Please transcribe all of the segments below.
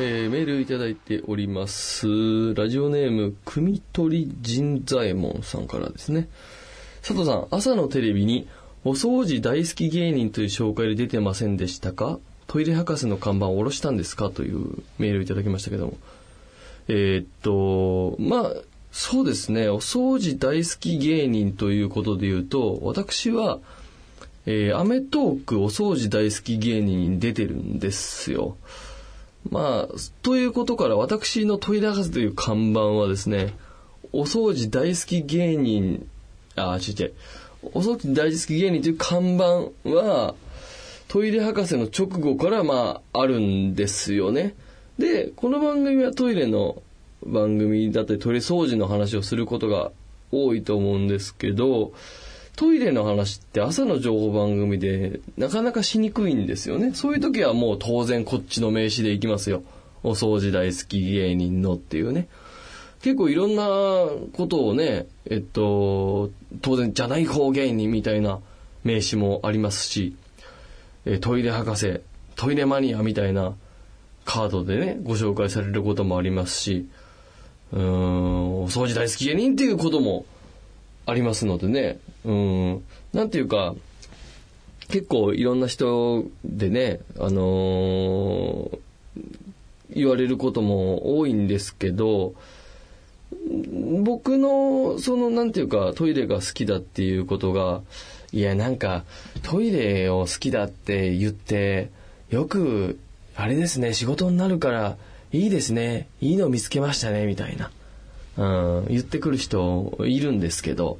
えーメールいただいております。ラジオネーム、くみとり神左衛門さんからですね。佐藤さん、朝のテレビに、お掃除大好き芸人という紹介で出てませんでしたか？トイレ博士の看板を下ろしたんですか？というメールをいただきましたけども。えーっと、まあ、そうですね、お掃除大好き芸人ということで言うと、私は、えーアメトーークお掃除大好き芸人に出てるんですよ。まあ、ということから私のトイレ博士という看板はですね、お掃除大好き芸人、あ、違う違う、お掃除大好き芸人という看板は、トイレ博士の直後からまああるんですよね。で、この番組はトイレの番組だったりトイレ掃除の話をすることが多いと思うんですけど、トイレの話って朝の情報番組でなかなかしにくいんですよね。そういう時はもう当然こっちの名詞でいきますよ。お掃除大好き芸人のっていうね。結構いろんなことをね、えっと、当然じゃない方芸人みたいな名詞もありますし、えトイレ博士、トイレマニアみたいなカードでね、ご紹介されることもありますし、うーん、お掃除大好き芸人っていうこともありますのでね、うん、なんていうか、結構いろんな人でね、あのー言われることも多いんですけど、僕の、その、なんていうか、トイレが好きだっていうことが、いや、なんか、トイレを好きだって言って、よく、あれですね、仕事になるから、いいですね、いいの見つけましたね、みたいな、うん、言ってくる人いるんですけど、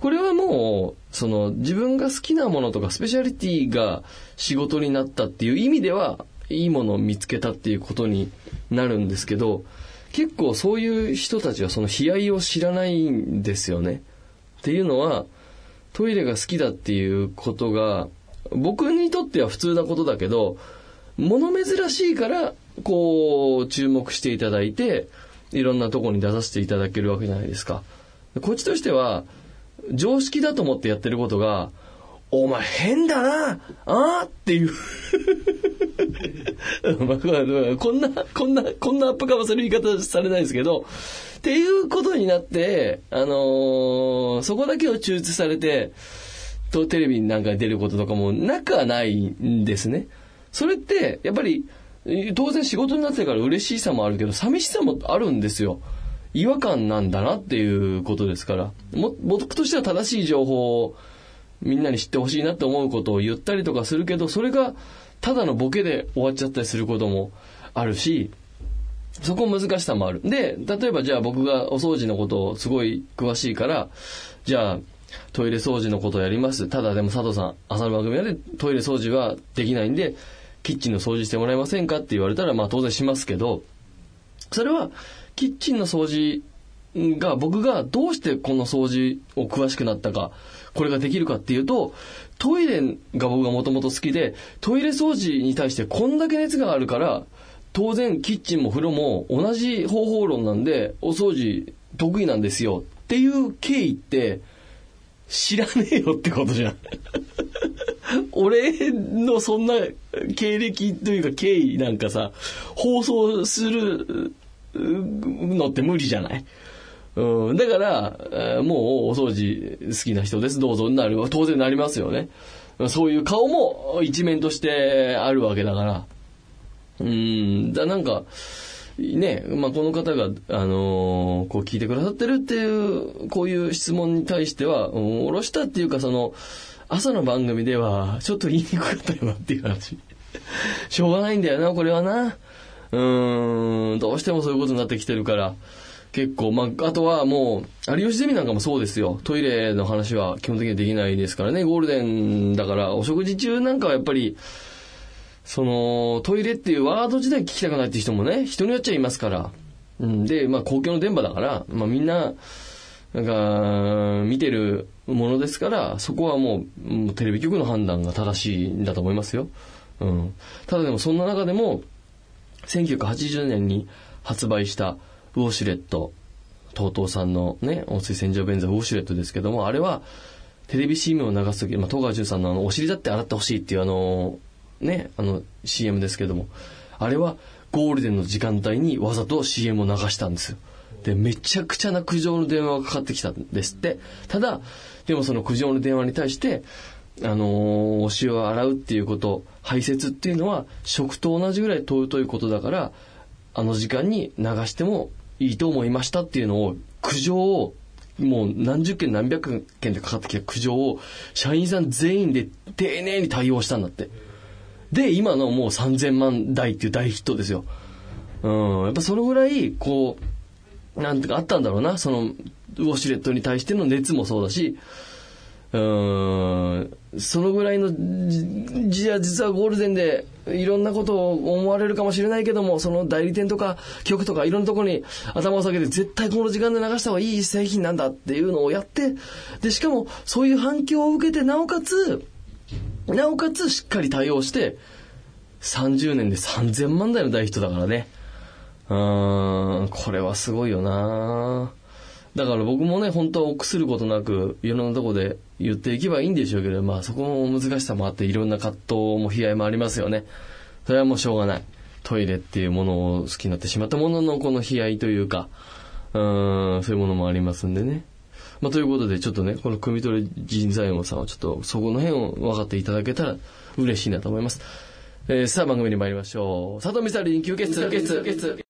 これはもう、その、自分が好きなものとか、スペシャリティが仕事になったっていう意味では、いいものを見つけたっていうことになるんですけど、結構そういう人たちはその悲哀を知らないんですよね。っていうのは、トイレが好きだっていうことが、僕にとっては普通なことだけど、物珍しいから、こう、注目していただいて、いろんなとこに出させていただけるわけじゃないですか。こっちとしては、常識だと思ってやってることが、お前変だなあっていう まあこんな、こんな、こんなアップかませる言い方されないですけど、っていうことになって、あのーそこだけを抽出されて、とテレビなんかに出ることとかもなくはないんですね。それって、やっぱり、当然仕事になってから嬉しさもあるけど、寂しさもあるんですよ。違和感なんだなっていうことですから。も、僕としては正しい情報をみんなに知ってほしいなって思うことを言ったりとかするけど、それがただのボケで終わっちゃったりすることもあるし、そこ難しさもある。で、例えばじゃあ僕がお掃除のことをすごい詳しいから、じゃあトイレ掃除のことをやります。ただでも佐藤さん、朝の番組でトイレ掃除はできないんで、キッチンの掃除してもらえませんかって言われたら、まあ当然しますけど、それはキッチンの掃除が僕がどうしてこの掃除を詳しくなったか、これができるかっていうと、トイレが僕がもともと好きで、トイレ掃除に対してこんだけ熱があるから、当然キッチンも風呂も同じ方法論なんで、お掃除得意なんですよっていう経緯って、知らねえよってことじゃん。俺のそんな経歴というか経緯なんかさ、放送するのって無理じゃない？うん、だから、えーもうお掃除好きな人です、どうぞになる。当然なりますよね。そういう顔も一面としてあるわけだから。うん、だなんか、ね、まあ、この方が、あのーこう聞いてくださってるっていう、こういう質問に対しては、うん、おろしたっていうか、その、朝の番組では、ちょっと言いにくかったよなっていう話。しょうがないんだよな、これはな。うーん、どうしてもそういうことになってきてるから。結構、まあ、あとはもう、有吉ゼミなんかもそうですよ。トイレの話は基本的にはできないですからね。ゴールデンだから、お食事中なんかはやっぱり、その、トイレっていうワード自体聞きたくないっていう人もね、人によっちゃいますから。うん、で、まあ公共の電波だから、まあみんな、なんか、見てるものですから、そこはもう、もうテレビ局の判断が正しいんだと思いますよ。うん。ただでもそんな中でも、1980年に発売したウォシュレット、TOTO さんのね、温水洗浄便座ウォシュレットですけども、あれは、テレビ CM を流すとき、まあ、戸川淳さんのあの、お尻だって洗ってほしいっていうあの、ね、あの、CM ですけども、あれは、ゴールデンの時間帯にわざと CM を流したんですよ。で、めちゃくちゃな苦情の電話がかかってきたんですって。ただ、でもその苦情の電話に対して、あのー、お塩を洗うっていうこと、排泄っていうのは食と同じぐらい尊いことだから、あの時間に流してもいいと思いましたっていうのを、苦情を、もう何十件何百件でかかってきた苦情を、社員さん全員で丁寧に対応したんだって。で、今のもう3000万台っていう大ヒットですよ。うん、やっぱそのぐらい、こう、なんてかあったんだろうな、その、ウォシュレットに対しての熱もそうだし、うん、そのぐらいの、じゃ実はゴールデンでいろんなことを思われるかもしれないけども、その代理店とか局とかいろんなところに頭を下げて絶対この時間で流した方がいい製品なんだっていうのをやって、で、しかもそういう反響を受けて、なおかつ、なおかつしっかり対応して、30年で3000万台の大ヒットだからね。うーん、これはすごいよなだから僕もね、本当は臆することなく、いろんなとこで言っていけばいいんでしょうけど、まあそこも難しさもあって、いろんな葛藤も悲哀もありますよね。それはもうしょうがない。トイレっていうものを好きになってしまったもののこの悲哀というか、うーん、そういうものもありますんでね。まあということで、ちょっとね、この組取り人材門さんはちょっとそこの辺を分かっていただけたら嬉しいなと思います。えー、さあ番組に参りましょう。佐藤美沙に吸血、吸血、吸血。